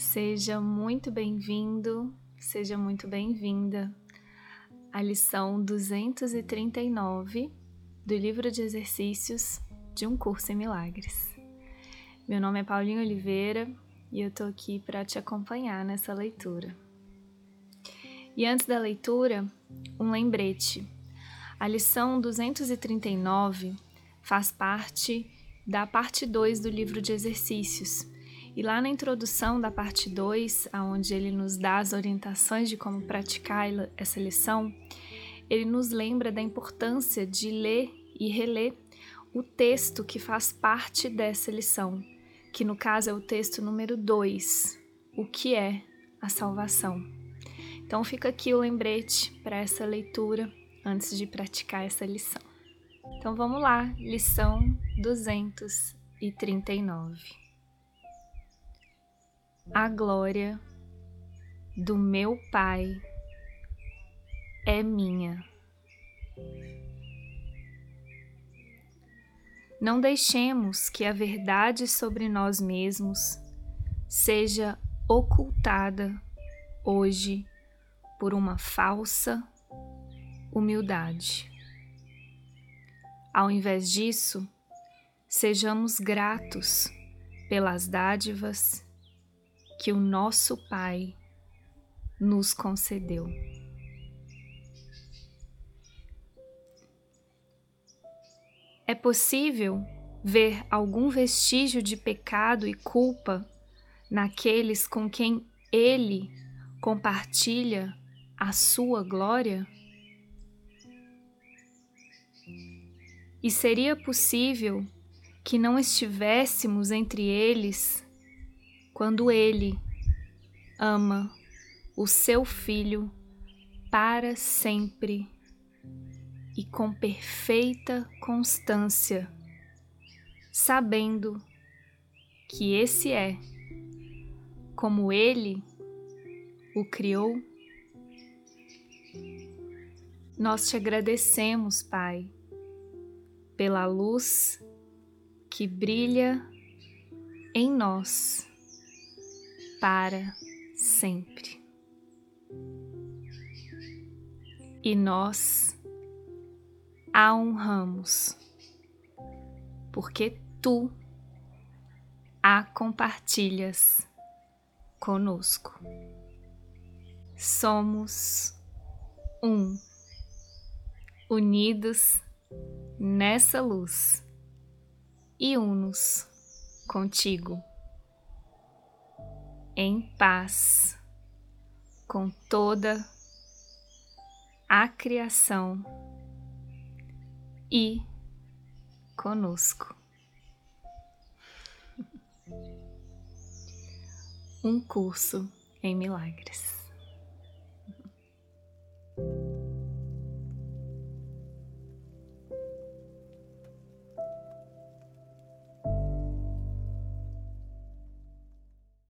Seja muito bem-vindo, seja muito bem-vinda à lição 239 do livro de exercícios de um curso em milagres. Meu nome é Paulinho Oliveira e eu tô aqui para te acompanhar nessa leitura. E antes da leitura, um lembrete. A lição 239 faz parte da parte 2 do livro de exercícios e lá na introdução da parte 2, onde ele nos dá as orientações de como praticar essa lição, ele nos lembra da importância de ler e reler o texto que faz parte dessa lição, que no caso é o texto número 2, o que é a salvação. Então fica aqui o lembrete para essa leitura antes de praticar essa lição. Então vamos lá, lição 239 a glória do meu Pai é minha. Não deixemos que a verdade sobre nós mesmos seja ocultada hoje por uma falsa humildade. Ao invés disso, sejamos gratos pelas dádivas que o nosso Pai nos concedeu. É possível ver algum vestígio de pecado e culpa naqueles com quem Ele compartilha a sua glória? E seria possível que não estivéssemos entre eles quando ele ama o seu filho para sempre e com perfeita constância, sabendo que esse é como ele o criou. Nós te agradecemos, Pai, pela luz que brilha em nós para sempre. E nós a honramos, porque tu a compartilhas conosco. Somos um, unidos nessa luz e unos contigo em paz com toda a criação e conosco. Um curso em milagres.